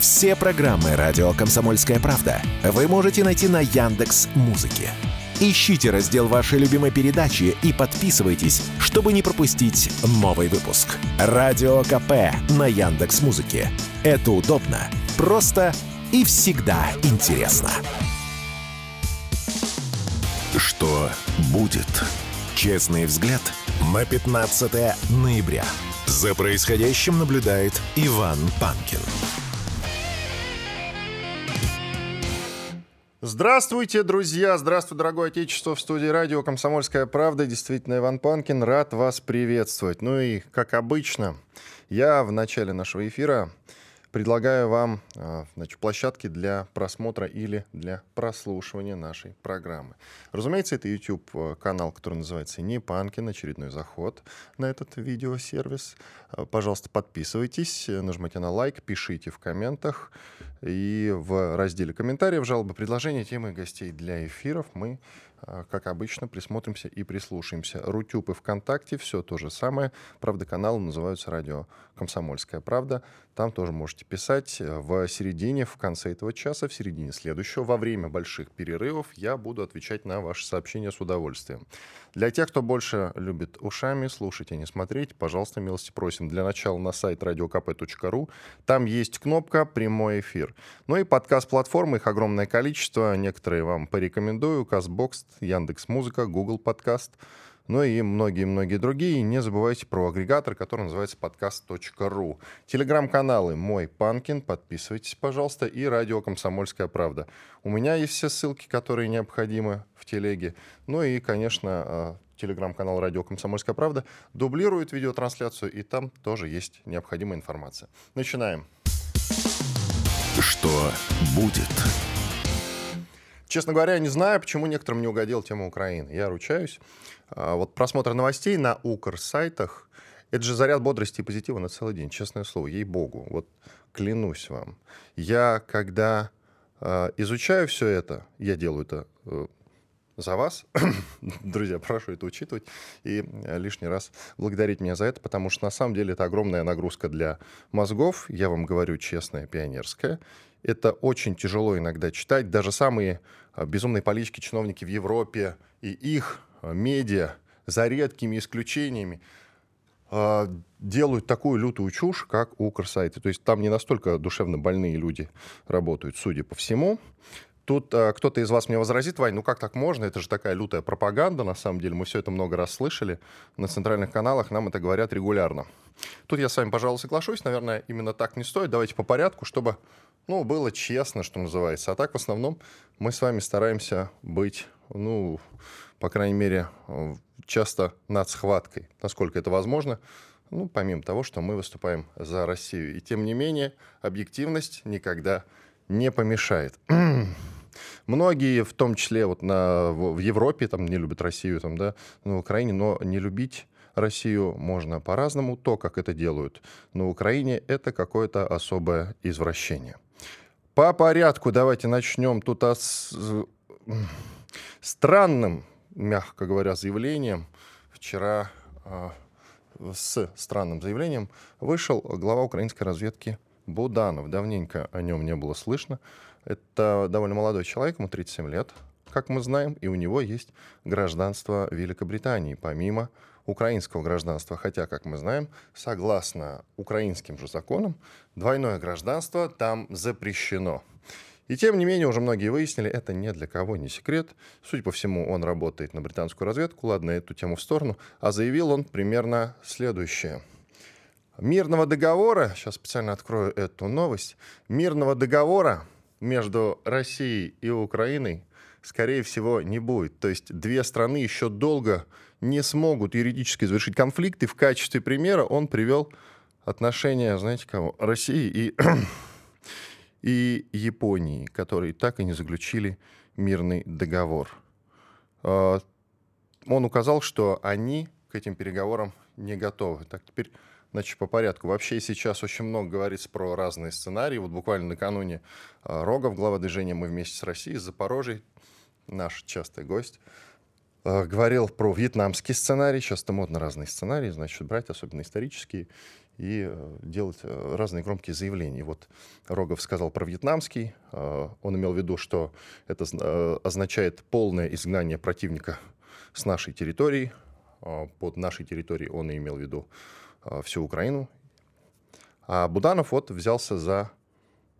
Все программы радио Комсомольская правда вы можете найти на Яндекс Музыке. Ищите раздел вашей любимой передачи и подписывайтесь, чтобы не пропустить новый выпуск. Радио КП на Яндекс Музыке. Это удобно, просто и всегда интересно. Что будет? Честный взгляд на 15 ноября. За происходящим наблюдает Иван Панкин. Здравствуйте, друзья! Здравствуй, дорогое отечество! В студии радио «Комсомольская правда». Действительно, Иван Панкин. Рад вас приветствовать. Ну и, как обычно, я в начале нашего эфира предлагаю вам а, значит, площадки для просмотра или для прослушивания нашей программы. Разумеется, это YouTube-канал, который называется «Не Панкин», очередной заход на этот видеосервис. А, пожалуйста, подписывайтесь, нажмите на лайк, пишите в комментах. И в разделе комментариев, жалобы, предложения, темы гостей для эфиров мы а, как обычно, присмотримся и прислушаемся. Рутюб и ВКонтакте все то же самое. Правда, каналы называются «Радио Комсомольская правда». Там тоже можете писать. В середине, в конце этого часа, в середине следующего, во время больших перерывов я буду отвечать на ваши сообщения с удовольствием. Для тех, кто больше любит ушами слушать, а не смотреть, пожалуйста, милости просим. Для начала на сайт radiokp.ru. Там есть кнопка «Прямой эфир». Ну и подкаст-платформы, их огромное количество. Некоторые вам порекомендую. Казбокс, Яндекс Музыка, Google Подкаст, ну и многие-многие другие. Не забывайте про агрегатор, который называется подкаст.ру. Телеграм-каналы «Мой Панкин», подписывайтесь, пожалуйста, и радио «Комсомольская правда». У меня есть все ссылки, которые необходимы в телеге. Ну и, конечно, а, телеграм-канал «Радио Комсомольская правда» дублирует видеотрансляцию, и там тоже есть необходимая информация. Начинаем. Что будет? Честно говоря, не знаю, почему некоторым не угодила тема Украины. Я ручаюсь. А, вот просмотр новостей на Укр-сайтах — это же заряд бодрости и позитива на целый день, честное слово, ей-богу. Вот клянусь вам. Я, когда э, изучаю все это, я делаю это э, за вас. Друзья, прошу это учитывать и лишний раз благодарить меня за это, потому что на самом деле это огромная нагрузка для мозгов. Я вам говорю честная, пионерская. Это очень тяжело иногда читать. Даже самые а, безумные политики, чиновники в Европе и их медиа, за редкими исключениями, а, делают такую лютую чушь, как Укрсайты. То есть там не настолько душевно больные люди работают, судя по всему. Тут а, кто-то из вас мне возразит, Вань, ну как так можно? Это же такая лютая пропаганда, на самом деле. Мы все это много раз слышали. На центральных каналах нам это говорят регулярно. Тут я с вами, пожалуй, соглашусь. Наверное, именно так не стоит. Давайте по порядку, чтобы ну, было честно, что называется. А так, в основном, мы с вами стараемся быть, ну, по крайней мере, часто над схваткой, насколько это возможно. Ну, помимо того, что мы выступаем за Россию. И тем не менее, объективность никогда не помешает. Многие, в том числе вот на, в Европе, там не любят Россию, там, да, на Украине, но не любить Россию можно по-разному. То, как это делают на Украине, это какое-то особое извращение. По порядку давайте начнем тут с... странным, мягко говоря, заявлением. Вчера э, с странным заявлением вышел глава украинской разведки Буданов. Давненько о нем не было слышно. Это довольно молодой человек, ему 37 лет, как мы знаем, и у него есть гражданство Великобритании, помимо украинского гражданства. Хотя, как мы знаем, согласно украинским же законам, двойное гражданство там запрещено. И тем не менее, уже многие выяснили, это не для кого не секрет. Судя по всему, он работает на британскую разведку, ладно, эту тему в сторону. А заявил он примерно следующее. Мирного договора, сейчас специально открою эту новость, мирного договора между Россией и Украиной, скорее всего, не будет. То есть две страны еще долго не смогут юридически завершить конфликт, и в качестве примера он привел отношения, знаете кого, России и, и Японии, которые так и не заключили мирный договор. А, он указал, что они к этим переговорам не готовы. Так, теперь Значит, по порядку. Вообще сейчас очень много говорится про разные сценарии. Вот буквально накануне а, Рогов, глава движения «Мы вместе с Россией» из наш частый гость, Э, говорил про вьетнамский сценарий. Сейчас это модно разные сценарии, значит, брать, особенно исторические, и э, делать э, разные громкие заявления. Вот Рогов сказал про вьетнамский. Он имел в виду, что это означает полное изгнание противника с нашей территории. Под нашей территорией он имел в виду всю Украину. А Буданов вот взялся за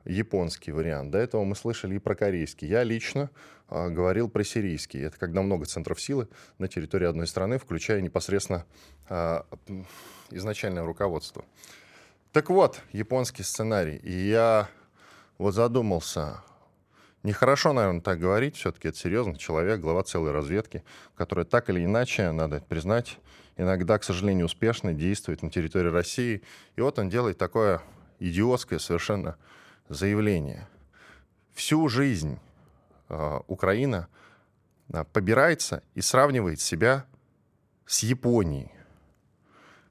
японский вариант. До этого мы слышали и про корейский. Я лично э, говорил про сирийский. Это когда много центров силы на территории одной страны, включая непосредственно э, изначальное руководство. Так вот, японский сценарий. И я вот задумался, Нехорошо, наверное, так говорить. Все-таки это серьезный человек, глава целой разведки, которая так или иначе, надо признать, иногда, к сожалению, успешно действует на территории России. И вот он делает такое идиотское совершенно заявление. Всю жизнь э, Украина э, побирается и сравнивает себя с Японией.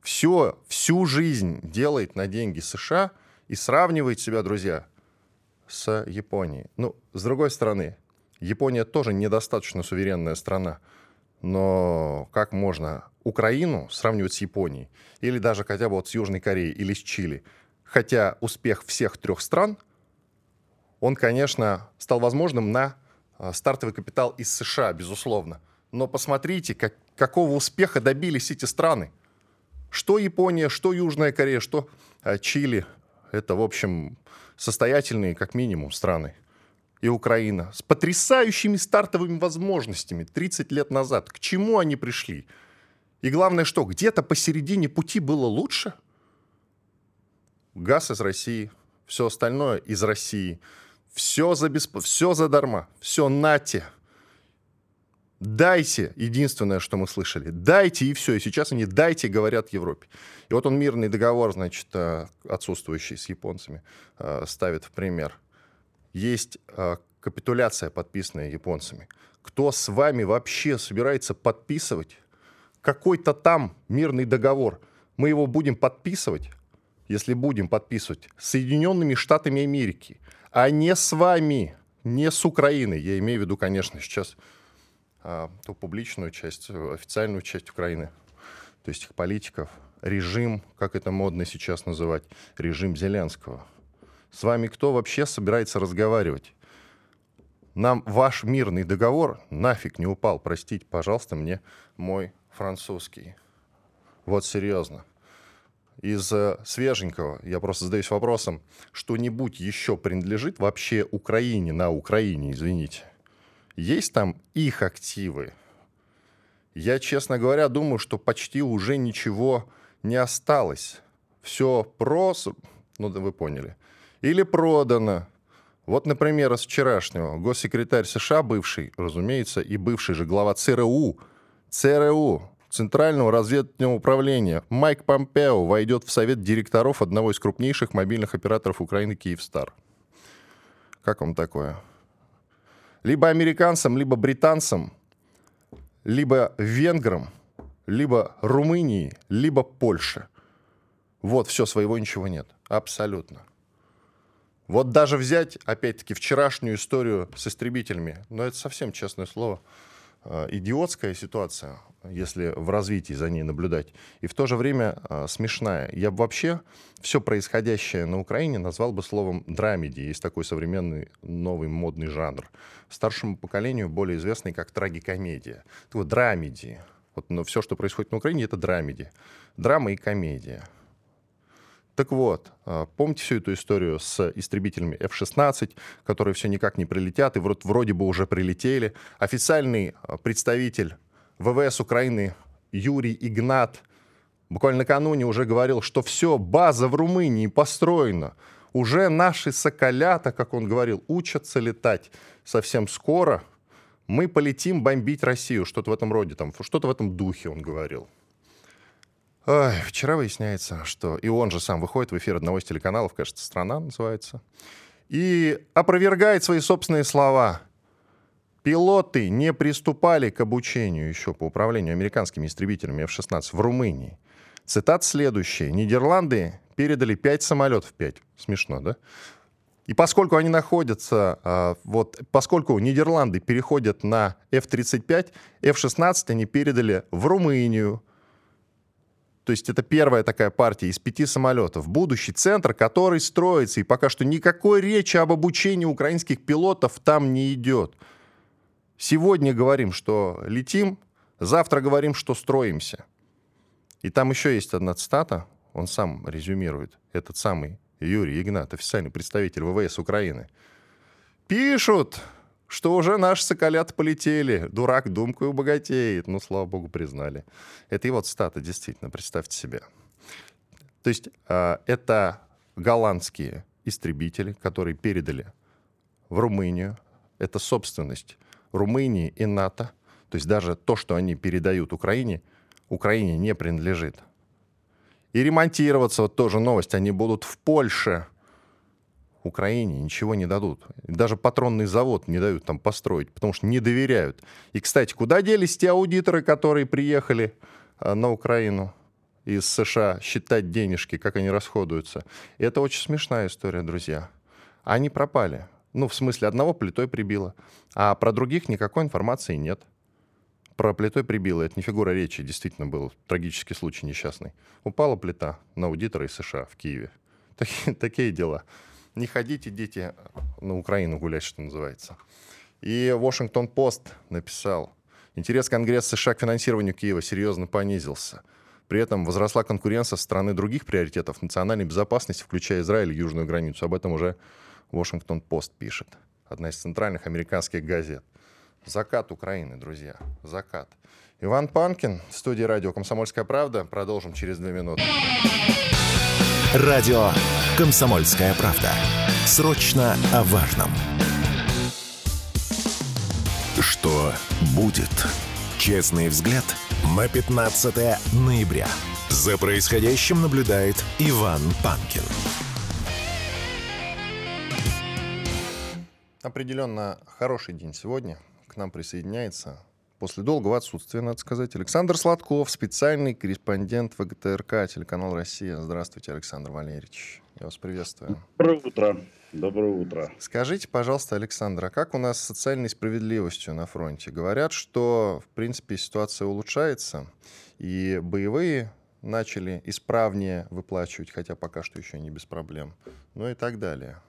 Все, всю жизнь делает на деньги США и сравнивает себя, друзья, с Японией. Ну, с другой стороны, Япония тоже недостаточно суверенная страна. Но как можно Украину сравнивать с Японией? Или даже хотя бы вот с Южной Кореей или с Чили? Хотя успех всех трех стран – он, конечно, стал возможным на а, стартовый капитал из США, безусловно. Но посмотрите, как, какого успеха добились эти страны. Что Япония, что Южная Корея, что а, Чили. Это, в общем, состоятельные, как минимум, страны. И Украина. С потрясающими стартовыми возможностями 30 лет назад. К чему они пришли? И главное, что где-то посередине пути было лучше? Газ из России, все остальное из России – все, за бесп... все задарма, все нате. Дайте, единственное, что мы слышали, дайте и все. И сейчас они дайте, говорят Европе. И вот он мирный договор, значит, э, отсутствующий с японцами, э, ставит в пример. Есть э, капитуляция, подписанная японцами. Кто с вами вообще собирается подписывать какой-то там мирный договор? Мы его будем подписывать, если будем подписывать, с Соединенными Штатами Америки – а не с вами, не с Украиной. Я имею в виду, конечно, сейчас ту публичную часть, официальную часть Украины, то есть их политиков, режим, как это модно сейчас называть, режим Зеленского. С вами кто вообще собирается разговаривать? Нам ваш мирный договор нафиг не упал, простите, пожалуйста, мне мой французский. Вот серьезно из э, свеженького, я просто задаюсь вопросом, что-нибудь еще принадлежит вообще Украине, на Украине, извините? Есть там их активы? Я, честно говоря, думаю, что почти уже ничего не осталось. Все просто, ну да вы поняли. Или продано. Вот, например, из вчерашнего госсекретарь США, бывший, разумеется, и бывший же глава ЦРУ, ЦРУ, Центрального разведывательного управления Майк Помпео войдет в совет директоров одного из крупнейших мобильных операторов Украины «Киевстар». Как вам такое? Либо американцам, либо британцам, либо венграм, либо Румынии, либо Польше. Вот, все, своего ничего нет. Абсолютно. Вот даже взять, опять-таки, вчерашнюю историю с истребителями, но это совсем, честное слово, Э, идиотская ситуация, если в развитии за ней наблюдать, и в то же время э, смешная. Я бы вообще все происходящее на Украине назвал бы словом драмеди. Есть такой современный новый модный жанр. Старшему поколению более известный как трагикомедия. Так вот, драмеди. Вот, но все, что происходит на Украине, это драмеди. Драма и комедия. Так вот, а, помните всю эту историю с истребителями F-16, которые все никак не прилетят, и вроде бы уже прилетели. Официальный а, представитель ВВС Украины Юрий Игнат буквально накануне уже говорил, что все, база в Румынии построена. Уже наши соколята, как он говорил, учатся летать. Совсем скоро мы полетим бомбить Россию. Что-то в этом роде, там, что-то в этом духе он говорил. Ой, вчера выясняется, что и он же сам выходит в эфир одного из телеканалов, кажется, «Страна» называется, и опровергает свои собственные слова. Пилоты не приступали к обучению еще по управлению американскими истребителями F-16 в Румынии. Цитат следующая. Нидерланды передали 5 самолетов, 5. Смешно, да? И поскольку они находятся, а, вот, поскольку Нидерланды переходят на F-35, F-16 они передали в Румынию, То есть это первая такая партия из пяти самолетов. Будущий центр, который строится, и пока что никакой речи об обучении украинских пилотов там не идет. Сегодня говорим, что летим, завтра говорим, что строимся. И там еще есть одна цитата, он сам резюмирует, этот самый Юрий Игнат, официальный представитель ВВС Украины. Пишут, что уже наши соколят полетели. Дурак думкой богатеет. Ну, слава богу, признали. Это его цитата, действительно, представьте себе. То есть э, это голландские истребители, которые передали в Румынию. Это собственность Румынии и НАТО. То есть даже то, что они передают Украине, Украине не принадлежит. И ремонтироваться, вот тоже новость, они будут в Польше. Украине ничего не дадут. Даже патронный завод не дают там построить, потому что не доверяют. И, кстати, куда делись те аудиторы, которые приехали а, на Украину из США считать денежки, как они расходуются? Это очень смешная история, друзья. Они пропали. Ну, в смысле, одного плитой прибило, а про других никакой информации нет про плитой прибило. Это не фигура речи, действительно был трагический случай несчастный. Упала плита на аудитора из США в Киеве. Такие, такие дела. Не ходите, дети, на Украину гулять, что называется. И Вашингтон-Пост написал, интерес Конгресса США к финансированию Киева серьезно понизился. При этом возросла конкуренция со стороны других приоритетов национальной безопасности, включая Израиль и южную границу. Об этом уже Вашингтон-Пост пишет. Одна из центральных американских газет. Закат Украины, друзья. Закат. Иван Панкин, студия радио «Комсомольская правда». Продолжим через две минуты. Радио «Комсомольская правда». Срочно о важном. Что будет? Честный взгляд на 15 ноября. За происходящим наблюдает Иван Панкин. Определенно хороший день сегодня к нам присоединяется после долгого отсутствия, надо сказать, Александр Сладков, специальный корреспондент ВГТРК, телеканал «Россия». Здравствуйте, Александр Валерьевич. Я вас приветствую. Доброе утро. Доброе утро. Скажите, пожалуйста, Александр, а как у нас с социальной справедливостью на фронте? Говорят, что, в принципе, ситуация улучшается, и боевые начали исправнее выплачивать, хотя пока что еще не без проблем, ну и так далее.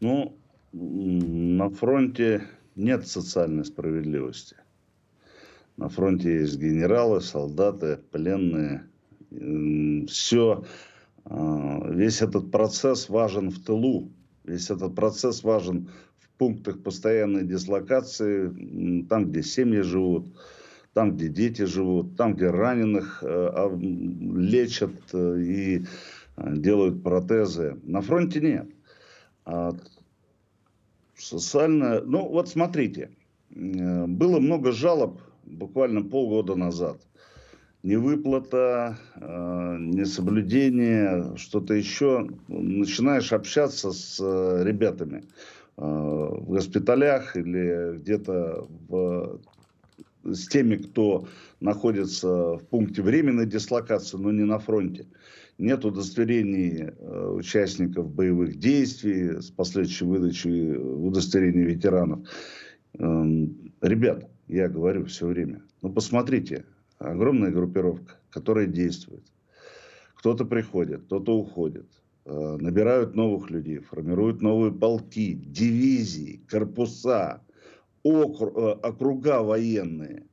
Ну, на фронте нет социальной справедливости. На фронте есть генералы, солдаты, пленные. Все, а, весь этот процесс важен в тылу. Весь этот процесс важен в пунктах постоянной дислокации, там, где семьи живут, там, где дети живут, там, где раненых э, а, лечат э, и э, делают протезы. На фронте нет. Социальная... Ну, вот смотрите, э, было много жалоб буквально полгода назад. Невыплата, э, несоблюдение, что-то еще. Начинаешь общаться с э, ребятами в госпиталях или где-то в с теми, кто находится в пункте временной дислокации, но не на фронте нет удостоверений э, участников боевых действий с последующей выдачей э, удостоверений ветеранов. Эм, ребят, я говорю все время, ну посмотрите, огромная группировка, которая действует. Кто-то приходит, кто-то уходит, э, набирают новых людей, формируют новые полки, дивизии, корпуса, округа военные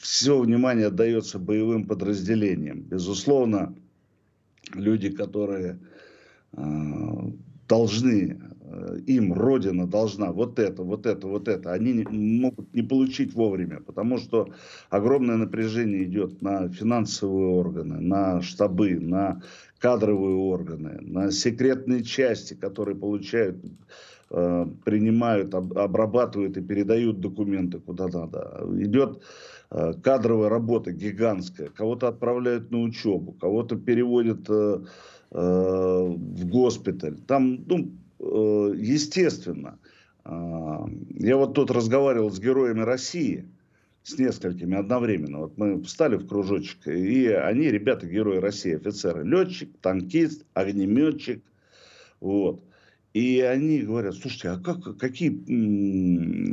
все внимание отдается боевым подразделениям. Безусловно, люди, которые э, должны, э, им Родина должна вот это, вот это, вот это, они не, могут не получить вовремя, потому что огромное напряжение идет на финансовые органы, на штабы, на кадровые органы, на секретные части, которые получают э, принимают, обрабатывают и передают документы куда надо. Идет Э, кадровая работа гигантская. Кого-то отправляют на учебу, кого-то переводят э, в госпиталь. Там, ну, естественно, я вот тут разговаривал с героями России, с несколькими одновременно. Вот мы встали в кружочек, и они, ребята, герои России, офицеры. Летчик, танкист, огнеметчик. Вот. И они говорят, слушайте, а как, какие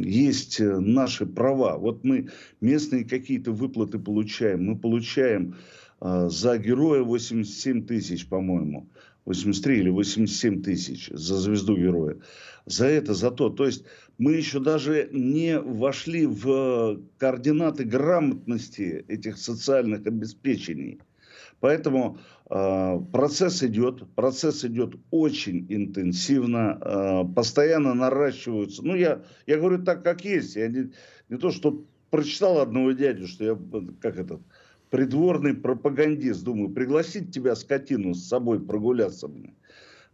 есть наши права? Вот мы местные какие-то выплаты получаем. Мы получаем э, за героя 87 тысяч, по-моему. 83 или 87 тысяч за звезду героя. За это, за то. То есть мы еще даже не вошли в координаты грамотности этих социальных обеспечений. Поэтому э, процесс идет, процесс идет очень интенсивно, э, постоянно наращиваются. Ну, я, я говорю так, как есть. Я не, не то, что прочитал одного дядю, что я, как этот, придворный пропагандист, думаю, пригласить тебя, скотину, с собой прогуляться мне.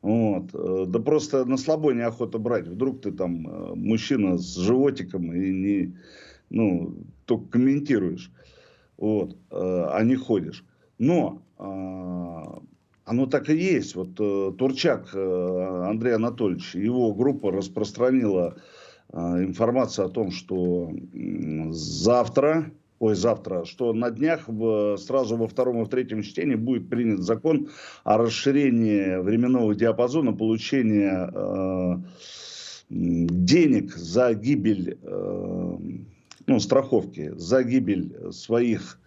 Вот. Э, да просто на слабой неохота брать. Вдруг ты там э, мужчина с животиком и не, ну, только комментируешь, вот, э, а не ходишь. Но оно так и есть. Вот Турчак Андрей Анатольевич, его группа распространила информацию о том, что завтра ой, завтра, что на днях сразу во втором и в третьем чтении будет принят закон о расширении временного диапазона получения э, денег за гибель, э, ну, страховки, за гибель своих э,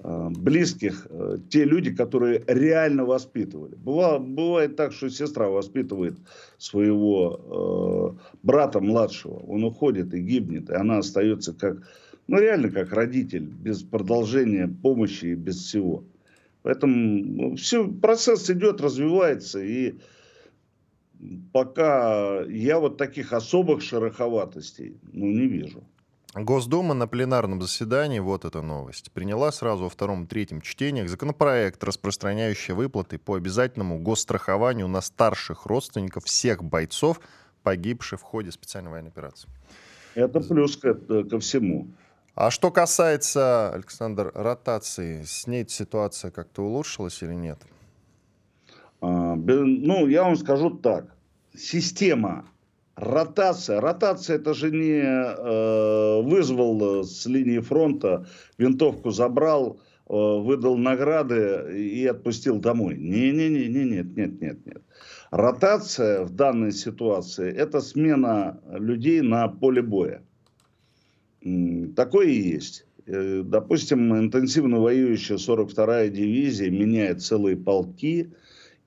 близких, э, те люди, которые реально воспитывали. Бывало, бывает так, что сестра воспитывает своего э, брата младшего, он уходит и гибнет, и она остается как ну, реально как родитель, без продолжения помощи и без всего. Поэтому ну, все, процесс идет, развивается, и пока я вот таких особых шероховатостей, ну, не вижу. Госдума на пленарном заседании, вот эта новость, приняла сразу во втором и третьем чтениях законопроект, распространяющий выплаты по обязательному госстрахованию на старших родственников всех бойцов, погибших в ходе специальной военной операции. Это плюс ко, ко всему. А что касается, Александр, ротации, с ней ситуация как-то улучшилась или нет? А, ну, я вам скажу так. Система ротация. Ротация это же не э, вызвал с линии фронта, винтовку забрал, э, выдал награды и отпустил домой. Не-не-не, нет, нет, нет, нет. Ротация в данной ситуации это смена людей на поле боя. Такое и есть. Э, допустим, интенсивно воюющая 42-я дивизия меняет целые полки,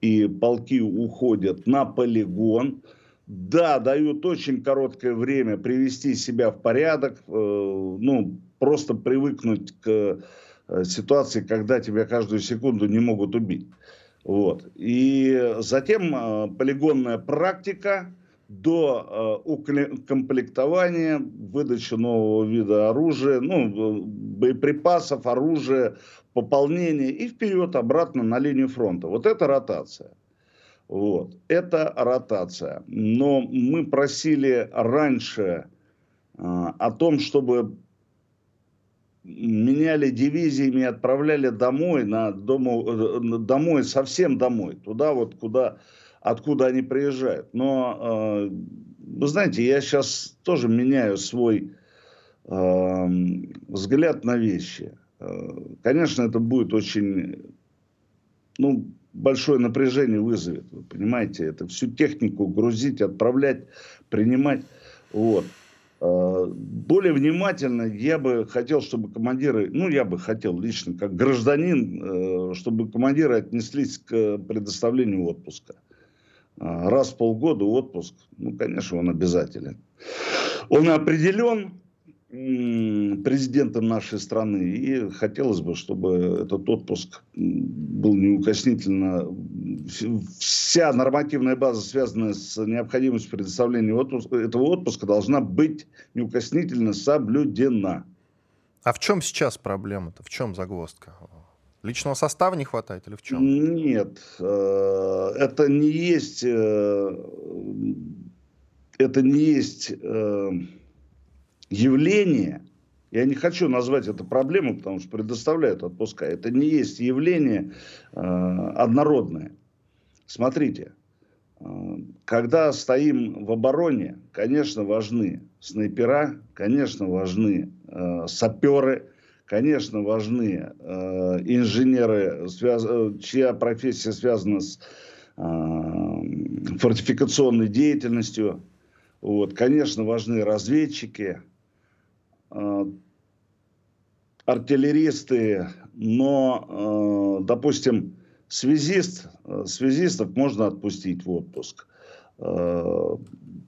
и полки уходят на полигон. Да, дают очень короткое время привести себя в порядок, э, ну, просто привыкнуть к э, ситуации, когда тебя каждую секунду не могут убить. Вот. И затем полигонная практика, до э, комплектования, выдачи нового вида оружия, ну, боеприпасов, оружия, пополнения и вперед, обратно на линию фронта. Вот это ротация. Вот. Это ротация. Но мы просили раньше э, о том, чтобы меняли дивизиями, отправляли домой, на дому, э, домой, совсем домой, туда вот, куда откуда они приезжают. Но, э, вы знаете, я сейчас тоже меняю свой э, взгляд на вещи. Э, конечно, это будет очень, ну, большое напряжение вызовет, вы понимаете, это всю технику грузить, отправлять, принимать, вот. Более внимательно я бы хотел, чтобы командиры, ну я бы хотел лично, как гражданин, чтобы командиры отнеслись к предоставлению отпуска. А, раз в полгода отпуск, ну, конечно, он обязателен. Он определен президентом нашей страны, и хотелось бы, чтобы этот отпуск был неукоснительно, вся нормативная база, связанная с необходимостью предоставления отпуска, этого отпуска, должна быть неукоснительно соблюдена. А в чем сейчас проблема-то? В чем загвоздка? Личного состава не хватает или в чем? Нет, э, это не есть, э, это не есть э, явление. Я не хочу назвать это проблемой, потому что предоставляют отпуска. Это не есть явление однородное. Смотрите, когда стоим в обороне, конечно, важны снайпера, конечно, важны саперы, Конечно, важны э, инженеры, связ... Э, чья профессия связана с фортификационной деятельностью. Вот, конечно, важны разведчики, артиллеристы, но, допустим, связист, связистов можно отпустить в отпуск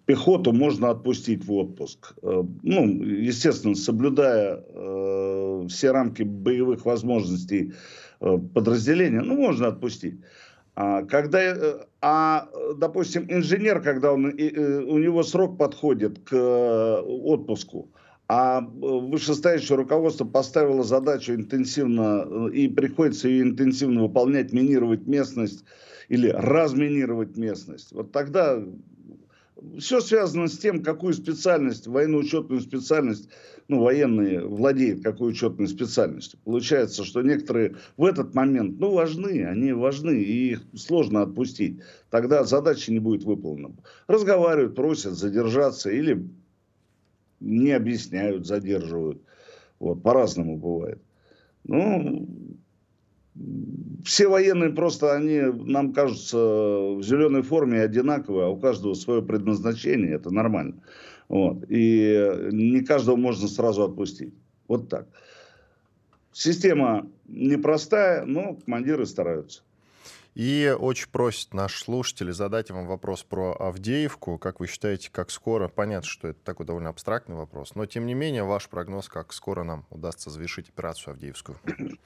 пехоту можно отпустить в отпуск. Э, ну, естественно, соблюдая э, все рамки боевых возможностей э, подразделения, ну, можно отпустить. А, когда, э, а, допустим, инженер, когда он, э, у него срок подходит к э, отпуску, а вышестоящее руководство поставило задачу интенсивно, и приходится ее интенсивно выполнять, минировать местность или разминировать местность. Вот тогда все связано с тем, какую специальность, военно-учетную специальность, ну, военные владеют какой учетной специальностью. Получается, что некоторые в этот момент, ну, важны, они важны, и их сложно отпустить. Тогда задача не будет выполнена. Разговаривают, просят задержаться или не объясняют, задерживают. Вот, по-разному бывает. Ну, все военные просто, они нам кажутся в зеленой форме одинаковые, а у каждого свое предназначение, это нормально. Вот. И не каждого можно сразу отпустить. Вот так. Система непростая, но командиры стараются. И очень просят наши слушатели задать вам вопрос про Авдеевку. Как вы считаете, как скоро? Понятно, что это такой довольно абстрактный вопрос, но тем не менее ваш прогноз, как скоро нам удастся завершить операцию Авдеевскую?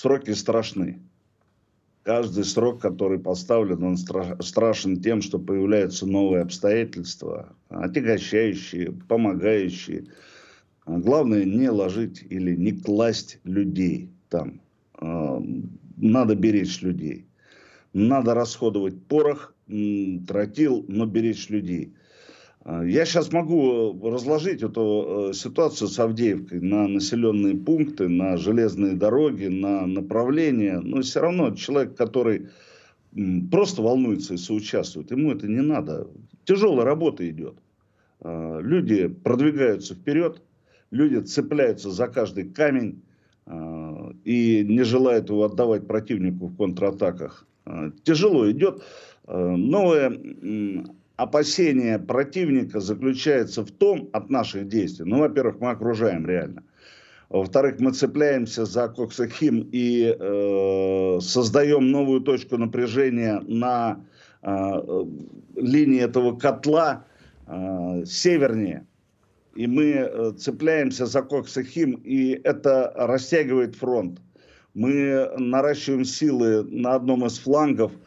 сроки страшны. Каждый срок, который поставлен, он страшен тем, что появляются новые обстоятельства, отягощающие, помогающие. Главное не ложить или не класть людей там. А, надо беречь людей. Надо расходовать порох, тротил, но беречь людей. А, я сейчас могу э, разложить эту э, ситуацию с Авдеевкой на населенные пункты, на железные дороги, на направления, но все равно человек, который просто волнуется и соучаствует, ему это не надо. Тяжелая работа идет. Люди продвигаются вперед, люди цепляются за каждый камень и не желают его отдавать противнику в контратаках. Тяжело идет. Новая опасение противника заключается в том, от наших действий, ну, во-первых, мы окружаем реально. Во-вторых, мы цепляемся за Коксахим и э, создаем новую точку напряжения на э, линии этого котла э, севернее. И мы э, цепляемся за Коксахим, и это растягивает фронт. Мы наращиваем силы на одном из флангов –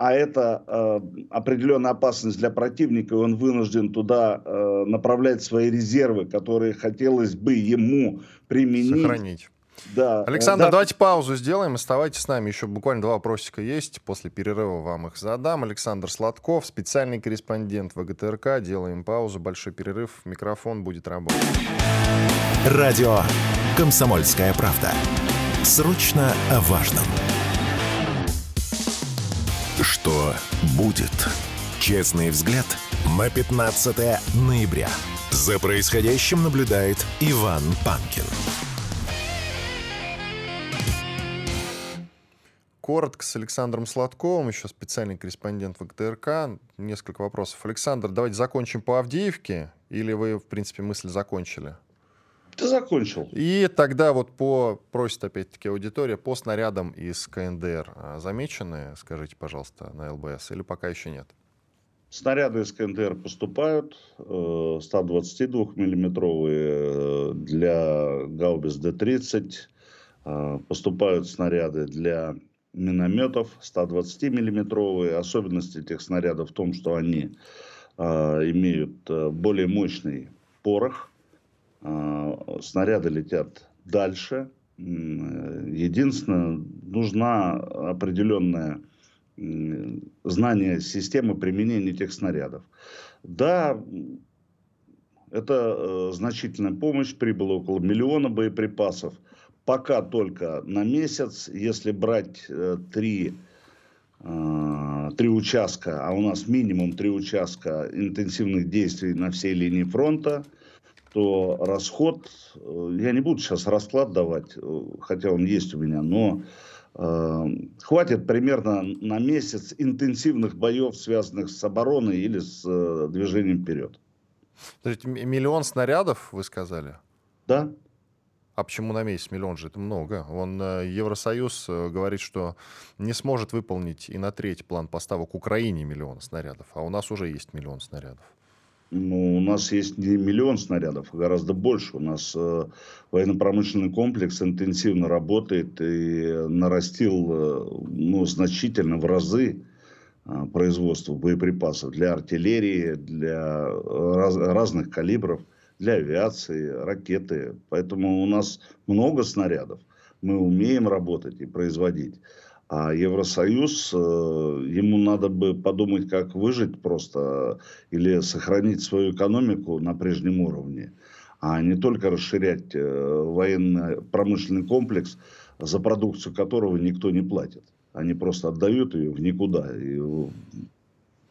а это э, определенная опасность для противника, и он вынужден туда э, направлять свои резервы, которые хотелось бы ему применить. Сохранить. Да. Александр, да. давайте паузу сделаем. Оставайтесь с нами. Еще буквально два вопросика есть. После перерыва вам их задам. Александр Сладков, специальный корреспондент ВГТРК. Делаем паузу. Большой перерыв. Микрофон будет работать. Радио «Комсомольская правда». Срочно о важном. Что будет? Честный взгляд на 15 ноября. За происходящим наблюдает Иван Панкин. Коротко с Александром Сладковым, еще специальный корреспондент ВГТРК. Несколько вопросов. Александр, давайте закончим по Авдеевке, или вы, в принципе, мысль закончили? Ты закончил. И тогда вот по, просит опять-таки аудитория, по снарядам из КНДР а, замечены, скажите, пожалуйста, на ЛБС, или пока еще нет? Снаряды из КНДР поступают, 122-миллиметровые э, для Гаубис Д-30, э, поступают снаряды для минометов 120-миллиметровые. Особенность этих снарядов в том, что они э, имеют более мощный порох, а, снаряды летят дальше. Единственное, нужна определенная знание системы применения этих снарядов. Да, это э, значительная помощь, прибыло около миллиона боеприпасов. Пока только на месяц, если брать э, три, э, три участка, а у нас минимум три участка интенсивных действий на всей линии фронта – то расход, э, я не буду сейчас расклад давать, э, хотя он есть у меня, но Э, хватит примерно на месяц интенсивных боев, связанных с обороной или с э, движением вперед. То есть миллион снарядов, вы сказали? Да. А почему на месяц миллион же? Это много. Он, э, Евросоюз говорит, что не сможет выполнить и на третий план поставок Украине миллион снарядов, а у нас уже есть миллион снарядов. Ну, у нас есть не миллион снарядов, а гораздо больше. У нас э, военно-промышленный комплекс интенсивно работает и нарастил э, ну, значительно в разы э, производство боеприпасов для артиллерии, для раз, разных калибров, для авиации, ракеты. Поэтому у нас много снарядов. Мы умеем работать и производить. А Евросоюз, э, ему надо бы подумать, как выжить просто или сохранить свою экономику на прежнем уровне, а не только расширять э, военно-промышленный комплекс, за продукцию которого никто не платит. Они просто отдают ее в никуда. И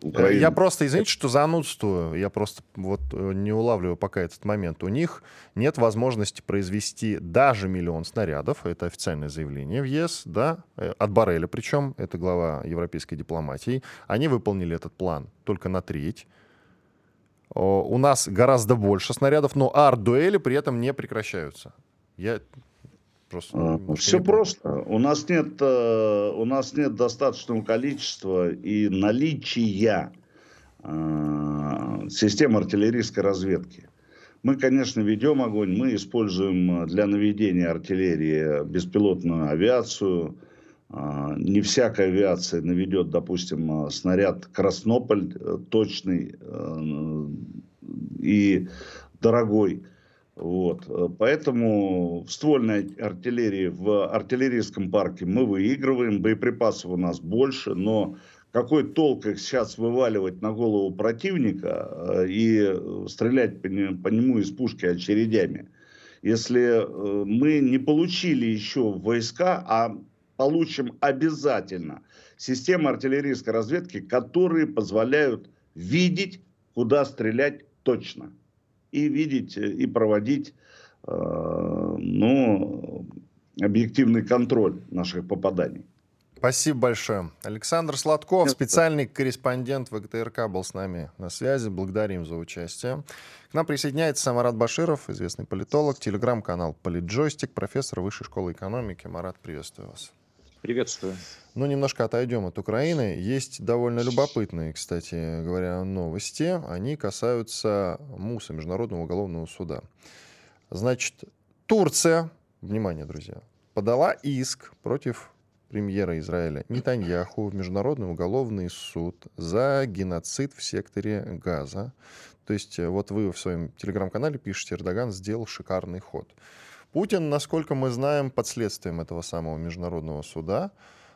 Украины. Я просто, извините, что занудствую, я просто вот э, не улавливаю пока этот момент. У них нет возможности произвести даже миллион снарядов, это официальное заявление в ЕС, да, э, от Барреля причем, это глава европейской дипломатии. Они выполнили этот план только на треть. У нас гораздо больше снарядов, но арт-дуэли при этом не прекращаются. Я Просто а, Все просто. У нас нет, э, у нас нет достаточного количества и наличия э, систем артиллерийской разведки. Мы, конечно, ведем огонь, мы используем для наведения артиллерии беспилотную авиацию. Э, не всякая авиация наведет, допустим, снаряд Краснополь точный и дорогой. Вот. Э, поэтому в ствольной артиллерии, в артиллерийском парке мы выигрываем, боеприпасов у нас больше, но какой толк их сейчас вываливать на голову противника э, и стрелять по, нему из пушки очередями, если э, мы не получили еще войска, а получим обязательно системы артиллерийской разведки, которые позволяют видеть, куда стрелять точно и видеть, э, и проводить э, ну, объективный контроль наших попаданий. Спасибо большое. Александр Сладков, специальный корреспондент ВГТРК, был с нами на связи. Благодарим за участие. К нам присоединяется Марат Баширов, известный политолог, телеграм-канал «Политджойстик», профессор Высшей школы экономики. Марат, приветствую вас. Приветствую. Ну, немножко отойдем от Украины. Есть довольно любопытные, кстати говоря, новости. Они касаются МУСа, Международного уголовного суда. Значит, Турция, внимание, друзья, подала иск против премьера Израиля Нетаньяху в Международный уголовный суд за геноцид в секторе Газа. То есть вот вы в своем телеграм-канале пишете, Эрдоган сделал шикарный ход. Путин, насколько мы знаем, под следствием этого самого международного суда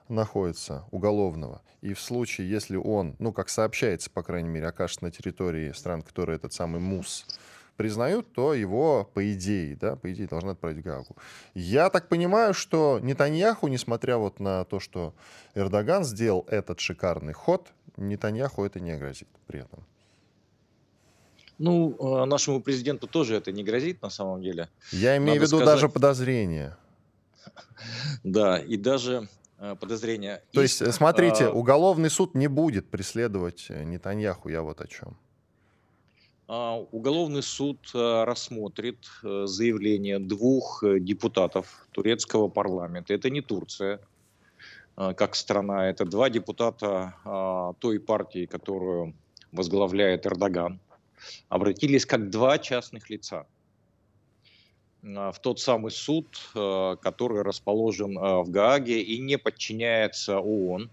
находится, уголовного. И в случае, если он, ну, как сообщается, по крайней мере, окажется на территории стран, которые этот самый МУС признают, то его, по идее, да, по идее, должны отправить в Гаагу. Я так понимаю, что Нетаньяху, несмотря вот на то, что Эрдоган сделал этот шикарный ход, Нетаньяху это не грозит при этом. Ну, а, нашему президенту тоже это не грозит на самом деле. Я имею Надо в виду сказать... даже подозрения. Да, и даже э, подозрения. То есть, э, смотрите, а... уголовный суд не будет преследовать э, Нетаньяху, я вот о чем. А, уголовный суд рассмотрит заявление двух депутатов турецкого парламента. Это не Турция, как страна, это два депутата той партии, которую возглавляет Эрдоган обратились как два частных лица а, в тот самый суд, а, который расположен а, в Гааге и не подчиняется ООН.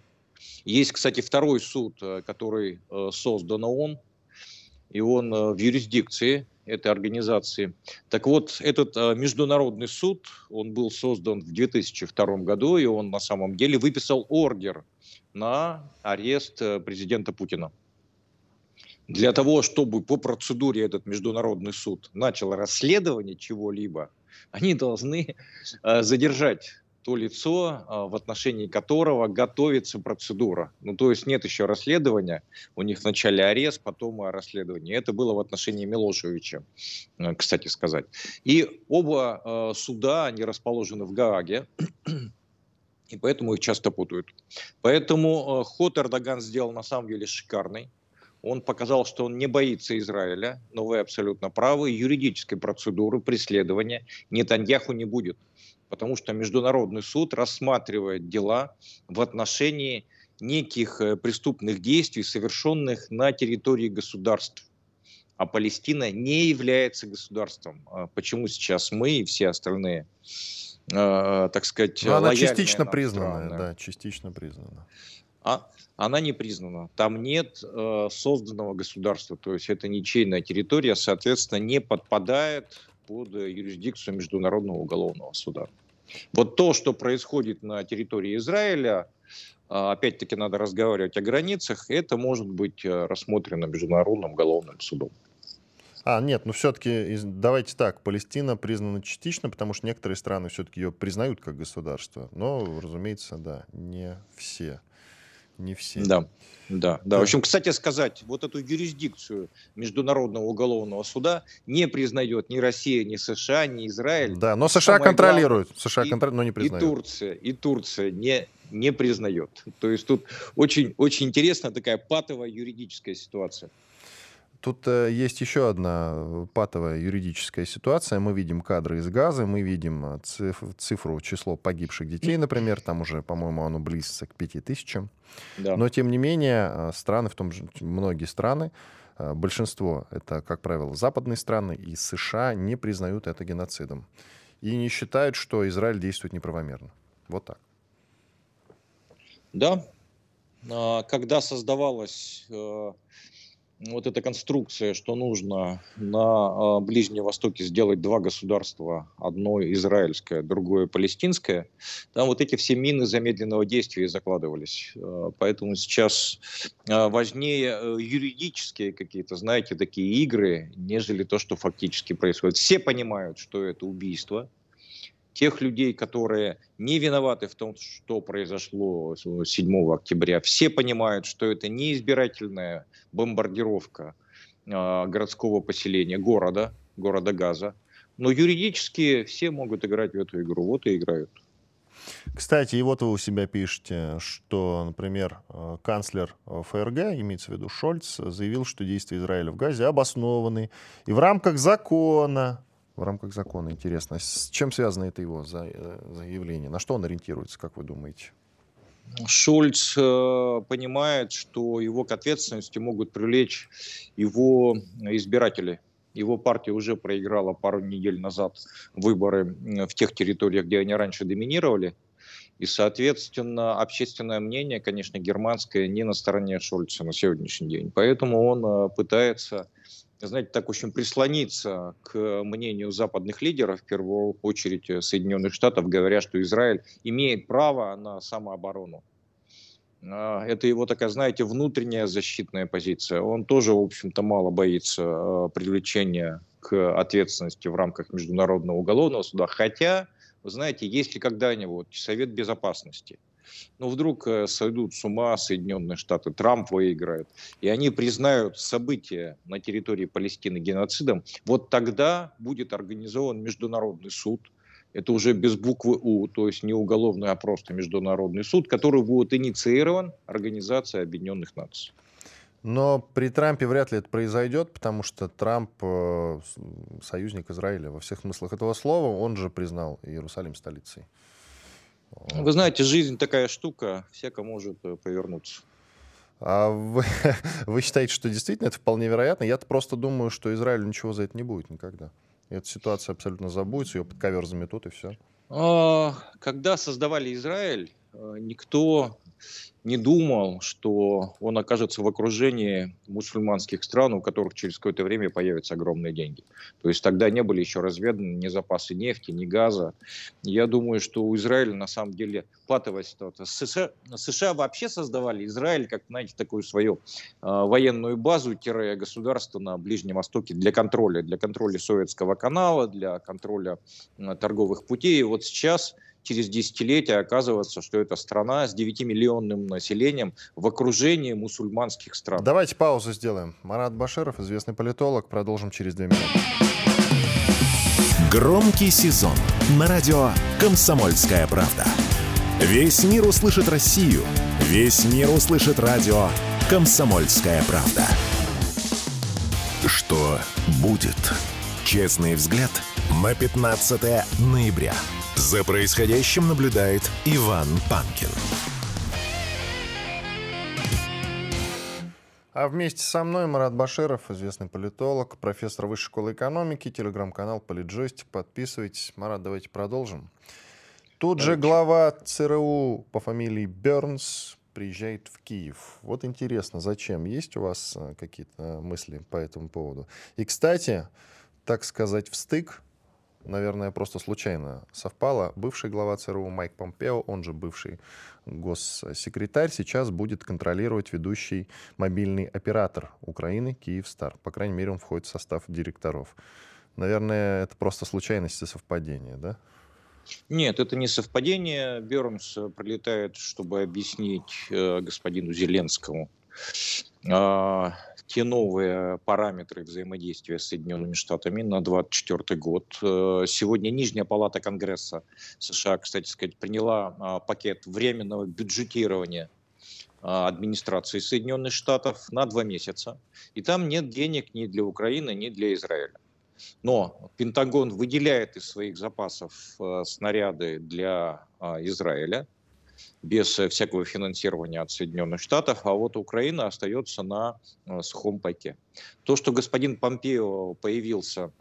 Есть, кстати, второй суд, который создан ООН, и он в юрисдикции этой организации. Так вот, этот международный суд, он был создан в 2002 году, и он на самом деле выписал ордер на арест президента Путина для того, чтобы по процедуре этот международный суд начал расследование чего-либо, они должны э, задержать то лицо, э, в отношении которого готовится процедура. Ну, то есть нет еще расследования, у них вначале арест, потом расследование. Это было в отношении Милошевича, э, кстати сказать. И оба суда, они расположены в Гааге, И поэтому их часто путают. Поэтому ход Эрдоган сделал на самом деле шикарный. Он показал, что он не боится Израиля, но вы абсолютно правы. Юридической процедуры преследования Нетаньяху не будет, потому что Международный суд рассматривает дела в отношении неких э, преступных действий, совершенных на территории государств. А Палестина не является государством. А почему сейчас мы и все остальные, э, так сказать, ну, она частично признана, да, частично признана. А она не признана. Там нет э, созданного государства, то есть это ничейная территория, соответственно, не подпадает под юрисдикцию Международного уголовного суда. Вот то, что происходит на территории Израиля, а, опять-таки надо разговаривать о границах, это может быть э, рассмотрено Международным уголовным судом. А, нет, ну все-таки давайте так, Палестина признана частично, потому что некоторые страны все-таки ее признают как государство, но, разумеется, да, не все. Не все. Да, да, да. В общем, кстати сказать, вот эту юрисдикцию Международного уголовного суда не признает ни Россия, ни США, ни Израиль. Да, но США Самое контролируют, главное, США контролируют, но не признают. И Турция, и Турция не не признает. То есть тут очень, очень интересная такая патовая юридическая ситуация. Тут э, есть еще одна патовая юридическая ситуация. Мы видим кадры из Газа, мы видим э, циф- цифру, число погибших детей, например, там уже, по-моему, оно близится к пяти тысячам. Да. Но, тем не менее, э, страны, в том же, многие страны, э, большинство, это, как правило, западные страны, и США не признают это геноцидом. И не считают, что Израиль действует неправомерно. Вот так. Да, а, когда создавалась э, вот эта конструкция, что нужно на а, Ближнем Востоке сделать два государства, одно израильское, другое палестинское, там вот эти все мины замедленного действия закладывались. А, поэтому сейчас важнее э, юридические какие-то, знаете, такие игры, нежели то, что фактически происходит. Все понимают, что это убийство, тех людей, которые не виноваты в том, что произошло 7 октября. Все понимают, что это не избирательная бомбардировка э, городского поселения, города, города Газа. Но юридически все могут играть в эту игру. Вот и играют. Кстати, и вот вы у себя пишете, что, например, а, канцлер ФРГ, имеется в виду Шольц, заявил, что действия Израиля в Газе обоснованы и в рамках закона в рамках закона. Интересно, с чем связано это его э, заявление? На что он ориентируется, как вы думаете? Шульц э, понимает, что его к ответственности могут привлечь его избиратели. Его партия уже проиграла пару недель назад выборы в тех территориях, где они раньше доминировали. И, соответственно, общественное мнение, конечно, германское не на стороне Шольца на сегодняшний день. Поэтому он э, пытается знаете, так, в общем, прислониться к мнению западных лидеров, в первую очередь э, Соединенных Штатов, говоря, что Израиль имеет право на самооборону. А, это его такая, знаете, внутренняя защитная позиция. Он тоже, в общем-то, мало боится э, привлечения к ответственности в рамках Международного уголовного суда. Хотя, вы знаете, если когда-нибудь Совет Безопасности – но вдруг э, сойдут с ума Соединенные Штаты, Трамп выиграет, и они признают события на территории Палестины геноцидом, вот тогда будет организован международный суд, это уже без буквы У, то есть не уголовный, а просто международный суд, который будет инициирован Организацией Объединенных Наций. Но при Трампе вряд ли это произойдет, потому что Трамп э, союзник Израиля во всех смыслах этого слова, он же признал Иерусалим столицей. Вы знаете, жизнь такая штука, всяко может э, повернуться. А вы, вы считаете, что действительно это вполне вероятно? Я-то просто думаю, что Израилю ничего за это не будет никогда. И эта ситуация абсолютно забудется, ее под ковер заметут и все. А, когда создавали Израиль, никто не думал, что он окажется в окружении мусульманских стран, у которых через какое-то время появятся огромные деньги. То есть тогда не были еще разведаны ни запасы нефти, ни газа. Я думаю, что у Израиля на самом деле патовая ситуация. США, США вообще создавали Израиль как, знаете, такую свою э, военную базу-государство на Ближнем Востоке для контроля, для контроля Советского канала, для контроля э, торговых путей. И вот сейчас через десятилетия оказывается, что это страна с 9-миллионным населением в окружении мусульманских стран. Давайте паузу сделаем. Марат Баширов, известный политолог. Продолжим через две минуты. Громкий сезон на радио «Комсомольская правда». Весь мир услышит Россию. Весь мир услышит радио «Комсомольская правда». Что будет? Честный взгляд на 15 ноября. За происходящим наблюдает Иван Панкин. А вместе со мной Марат Баширов, известный политолог, профессор Высшей школы экономики, телеграм-канал Политджойстик. Подписывайтесь. Марат, давайте продолжим. Тут же глава ЦРУ по фамилии Бернс приезжает в Киев. Вот интересно, зачем? Есть у вас э, какие-то мысли по этому поводу? И, кстати, так сказать, в стык наверное, просто случайно совпало. Бывший глава ЦРУ Майк Помпео, он же бывший госсекретарь, сейчас будет контролировать ведущий мобильный оператор Украины Киевстар. По крайней мере, он входит в состав директоров. Наверное, это просто случайность и совпадение, да? Нет, это не совпадение. Бернс прилетает, чтобы объяснить э, господину Зеленскому, э, те новые параметры взаимодействия с Соединенными Штатами на 2024 год. Э, сегодня Нижняя палата Конгресса США, кстати сказать, приняла а, пакет временного бюджетирования а, администрации Соединенных Штатов на два месяца. И там нет денег ни для Украины, ни для Израиля. Но Пентагон выделяет из своих запасов э, снаряды для а, Израиля – без э, всякого финансирования от Соединенных Штатов, а вот Украина остается на э, сухом пайке. То, что господин Помпео появился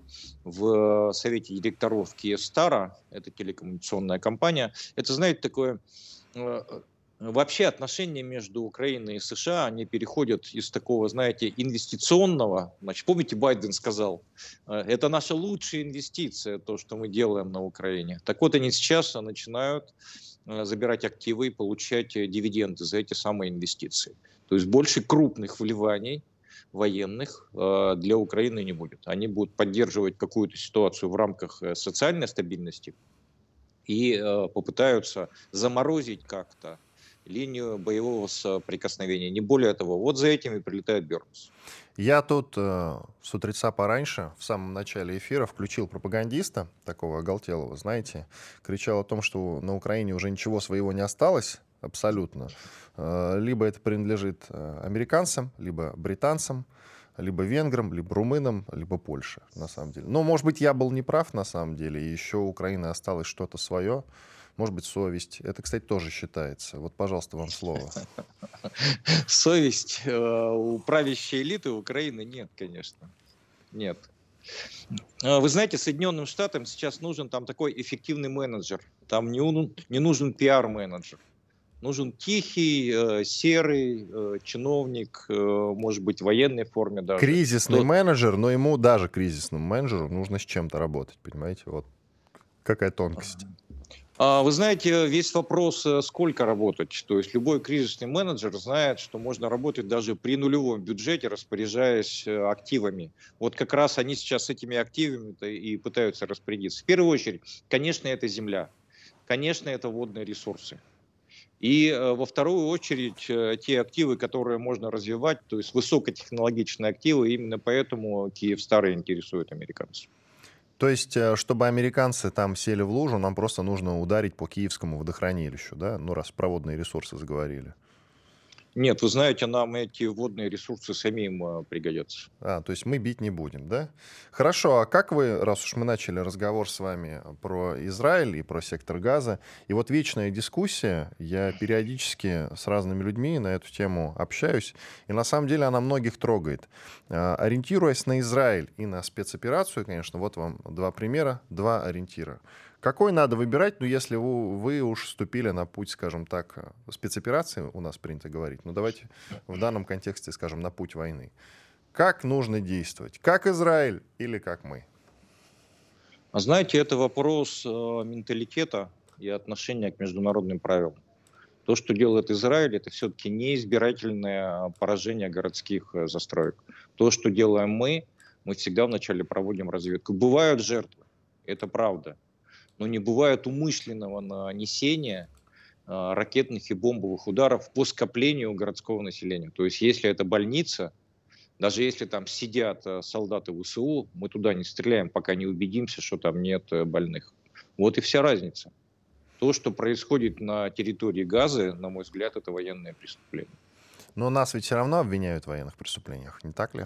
в Совете директоров Киевстара, это телекоммуникационная компания, это, знаете, такое э, Вообще отношения между Украиной и США, они переходят из такого, знаете, инвестиционного, значит, помните, Байден сказал, это наша лучшая инвестиция, то, что мы делаем на Украине. Так вот, они сейчас начинают Э, забирать активы и получать э, дивиденды за эти самые инвестиции. То есть больше крупных вливаний военных э, для Украины не будет. Они будут поддерживать какую-то ситуацию в рамках социальной стабильности и попытаются заморозить как-то линию боевого соприкосновения. Не более того, вот за этим и прилетает Бернс. Я тут э, с утреца пораньше, в самом начале эфира, включил пропагандиста, такого оголтелого, знаете, кричал о том, что на Украине уже ничего своего не осталось, абсолютно. Э, либо это принадлежит э, американцам, либо британцам, либо венграм, либо румынам, либо Польше, на самом деле. Но, может быть, я был неправ, на самом деле, и еще у Украины осталось что-то свое может быть, совесть. Это, кстати, тоже считается. Вот, пожалуйста, вам слово. Совесть э, у правящей элиты Украины нет, конечно. Нет. Э, вы знаете, Соединенным Штатам сейчас нужен там такой эффективный менеджер. Там не, не нужен пиар-менеджер. Нужен тихий, э, серый чиновник, может быть, в военной форме даже. Кризисный но... менеджер, но ему даже кризисному менеджеру нужно с чем-то работать, понимаете? Вот какая тонкость. Вы знаете, весь вопрос, э, сколько работать. То есть любой кризисный менеджер знает, что можно работать даже при нулевом бюджете, распоряжаясь э, активами. Вот как раз они сейчас этими активами и пытаются распорядиться. В первую очередь, конечно, это земля. Конечно, это водные ресурсы. И э, во вторую очередь те активы, которые можно развивать, то есть высокотехнологичные активы, именно поэтому Киев старый интересует американцев. То есть, э, чтобы американцы там сели в лужу, нам просто нужно ударить по киевскому водохранилищу, да? Ну, раз проводные ресурсы заговорили. Нет, вы знаете, нам эти водные ресурсы самим э, пригодятся. А, то есть мы бить не будем, да? Хорошо, а как вы, раз уж мы начали разговор с вами про Израиль и про сектор газа, и вот вечная дискуссия, я периодически с разными людьми на эту тему общаюсь, и на самом деле она многих трогает. А, ориентируясь на Израиль и на спецоперацию, конечно, вот вам два примера, два ориентира. Какой надо выбирать, ну, если вы, вы уж вступили на путь, скажем так, э, спецоперации, у нас принято говорить, ну, давайте в данном контексте, скажем, на путь войны. Как нужно действовать? Как Израиль или как мы? А знаете, это вопрос э, менталитета и отношения к международным правилам. То, что делает Израиль, это все-таки не избирательное поражение городских э, застроек. То, что делаем мы, мы всегда вначале проводим разведку. Бывают жертвы, это правда но не бывает умышленного нанесения а, ракетных и бомбовых ударов по скоплению городского населения. То есть если это больница, даже если там сидят а, солдаты ВСУ, мы туда не стреляем, пока не убедимся, что там нет э, больных. Вот и вся разница. То, что происходит на территории Газы, на мой взгляд, это военное преступление. Но нас ведь все равно обвиняют в военных преступлениях, не так ли?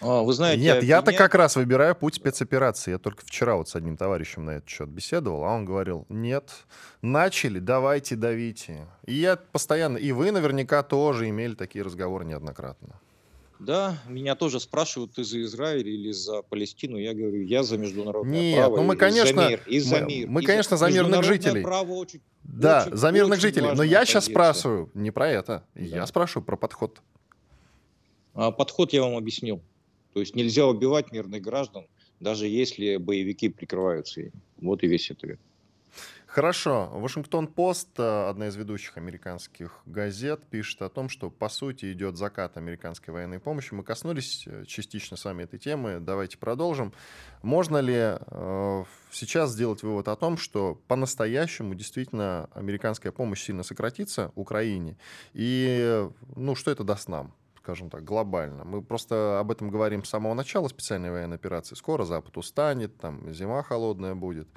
А, вы знаете, Нет, я-то как раз выбираю путь спецоперации. Я только вчера вот с одним товарищем на этот счет беседовал, а он говорил, нет, начали, давайте давите. И я постоянно, и вы наверняка тоже имели такие разговоры неоднократно. Да, меня тоже спрашивают, ты за Израиль или за Палестину. Я говорю, я за международное Нет, право. ну мы, конечно, за мир, и за мы- мир. мы, и конечно, за мирных жителей. право очень- Да, очень- за мирных очень жителей. Но я сейчас спрашиваю не про это. Да. Я спрашиваю про подход. А Подход я вам объяснил. То есть нельзя убивать мирных граждан, даже если боевики прикрываются ими. Вот и весь ответ. Хорошо. Вашингтон-Пост, э, одна из ведущих американских газет, пишет о том, что, по сути, идет закат американской военной помощи. Мы коснулись э, частично с вами этой темы. Давайте продолжим. Можно ли э, сейчас сделать вывод о том, что по-настоящему действительно американская помощь сильно сократится Украине? И, э, ну, что это даст нам? Скажем так, глобально. Мы просто об этом говорим с самого начала специальной военной операции. Скоро Запад устанет, там зима холодная будет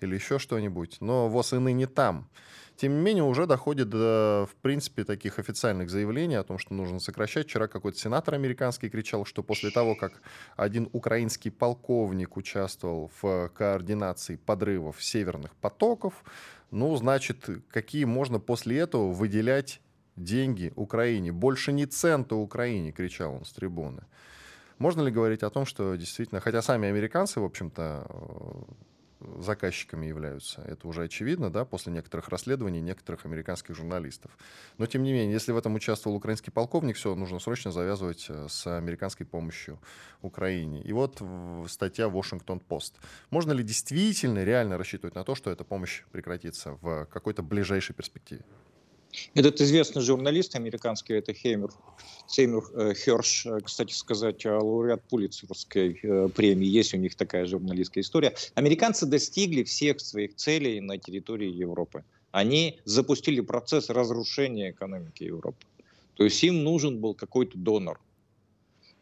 или еще что-нибудь. Но ВОЗ и ныне там. Тем не менее, уже доходит до, в принципе, таких официальных заявлений о том, что нужно сокращать. Вчера какой-то сенатор американский кричал, что после того, как один украинский полковник участвовал в координации подрывов северных потоков, ну, значит, какие можно после этого выделять деньги Украине. Больше ни цента Украине, кричал он с трибуны. Можно ли говорить о том, что действительно, хотя сами американцы, в общем-то, э, заказчиками являются, это уже очевидно, да, после некоторых расследований некоторых американских журналистов. Но, тем не менее, если в этом участвовал украинский полковник, все, нужно срочно завязывать э, с американской помощью Украине. И вот статья Washington-Post. Можно ли действительно, реально рассчитывать на то, что эта помощь прекратится в какой-то ближайшей перспективе? Этот известный журналист американский, это Хеймер, Сеймур э, Херш, э, кстати сказать, э, лауреат Пулитцеровской э, премии. Есть у них такая журналистская история. Американцы достигли всех своих целей на территории Европы. Они запустили процесс разрушения экономики Европы. То есть им нужен был какой-то донор.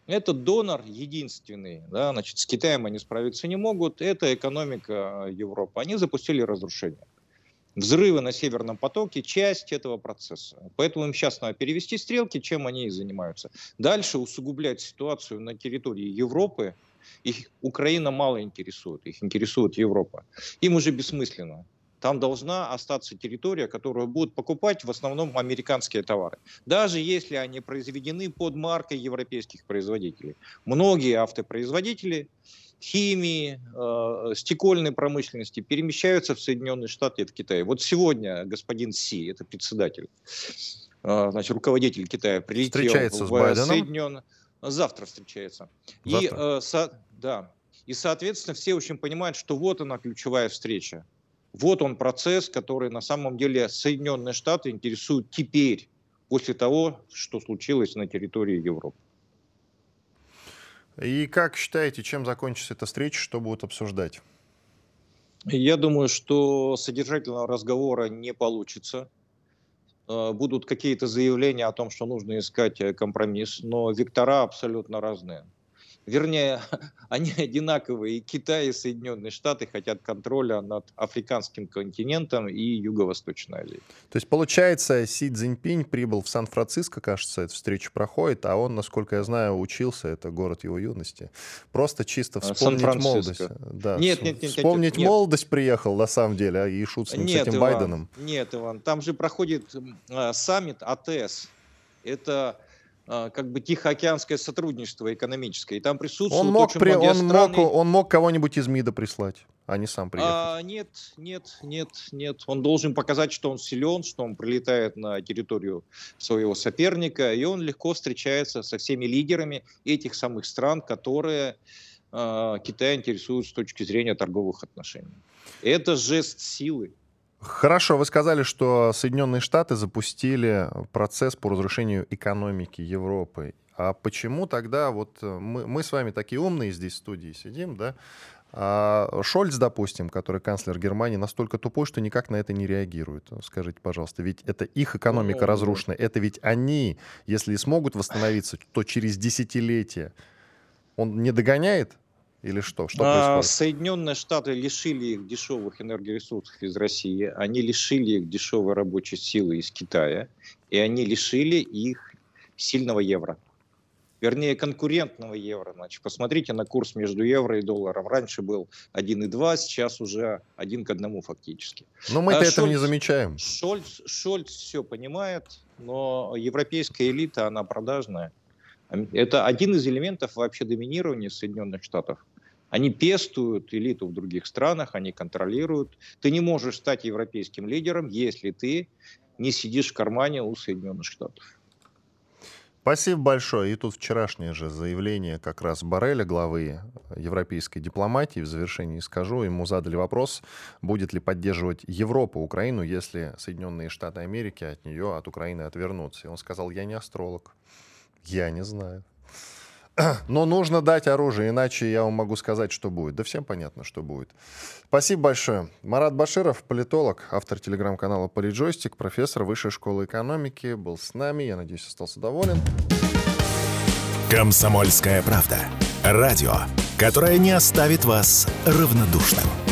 Этот донор единственный, да, значит, с Китаем они справиться не могут, это экономика э, Европы. Они запустили разрушение. Взрывы на Северном потоке – часть этого процесса. Поэтому им сейчас надо перевести стрелки, чем они и занимаются. Дальше усугублять ситуацию на территории Европы. Их Украина мало интересует, их интересует Европа. Им уже бессмысленно. Там должна остаться территория, которую будут покупать в основном американские товары. Даже если они произведены под маркой европейских производителей. Многие автопроизводители химии, э, стекольной промышленности перемещаются в Соединенные Штаты и в Китай. Вот сегодня господин Си, это председатель, э, значит, руководитель Китая, прилетел Встречается в? Соединенные... Завтра встречается. И, Завтра? э, со- да. И, соответственно, все очень понимают, что вот она ключевая встреча. Вот он процесс, который на самом деле Соединенные Штаты интересуют теперь, после того, что случилось на территории Европы. И как считаете, чем закончится эта встреча, что будут обсуждать? Я думаю, что содержательного разговора не получится. Э, Будут какие-то заявления о том, что нужно искать э, компромисс, но вектора абсолютно разные. Вернее, они одинаковые. И Китай, и Соединенные Штаты хотят контроля над африканским континентом и Юго-Восточной Азией. То есть, получается, Си Цзиньпинь прибыл в Сан-Франциско, кажется, эта встреча проходит, а он, насколько я знаю, учился, это город его юности. Просто чисто А, вспомнить молодость. Да, Нет, с- нет, нет, вспомнить нет. молодость приехал, на самом деле, а и шут с, ним, с Нет, этим Иван, Байденом. Нет, Иван, там же проходит а, саммит АТС. Это как бы Тихоокеанское сотрудничество экономическое. И там присутствуют Он мог, очень при- многие он, страны. мог, он мог кого-нибудь из МИДа прислать, а не сам приехать. А, нет, нет, нет, нет. Он должен показать, что он силен, что он прилетает на территорию своего соперника, и он легко встречается со всеми лидерами этих самых стран, которые а, Китай интересуют с точки зрения торговых отношений. Это жест силы. Хорошо, вы сказали, что Соединенные Штаты запустили процесс по разрушению экономики Европы. А почему тогда вот э, мы, мы с вами такие умные здесь в студии сидим, да? А Шольц, допустим, который канцлер Германии, настолько тупой, что никак на это не реагирует. Скажите, пожалуйста, ведь это их экономика Ну, разрушена, это ведь они, если и смогут восстановиться, то через десятилетия. Он не догоняет Или что? Что А, происходит? Соединенные Штаты лишили их дешевых энергоресурсов из России, они лишили их дешевой рабочей силы из Китая, и они лишили их сильного евро. Вернее, конкурентного евро. Значит, посмотрите на курс между евро и долларом. Раньше был 1,2, сейчас уже 1 к 1 фактически. Но мы-то а этого не замечаем. Шольц, Шольц все понимает, но европейская элита, она продажная. Это один из элементов вообще доминирования Соединенных Штатов. Они пестуют элиту в других странах, они контролируют. Ты не можешь стать европейским лидером, если ты не сидишь в кармане у Соединенных Штатов. Спасибо большое. И тут вчерашнее же заявление как раз Барреля, главы европейской дипломатии, в завершении скажу, ему задали вопрос, будет ли поддерживать Европа Украину, если Соединенные Штаты Америки от нее, от Украины отвернутся. И он сказал, я не астролог, я не знаю. Но нужно дать оружие, иначе я вам могу сказать, что будет. Да всем понятно, что будет. Спасибо большое. Марат Баширов, политолог, автор телеграм-канала Политджойстик, профессор Высшей школы экономики, был с нами. Я надеюсь, остался доволен. «Комсомольская правда». Радио, которое не оставит вас равнодушным.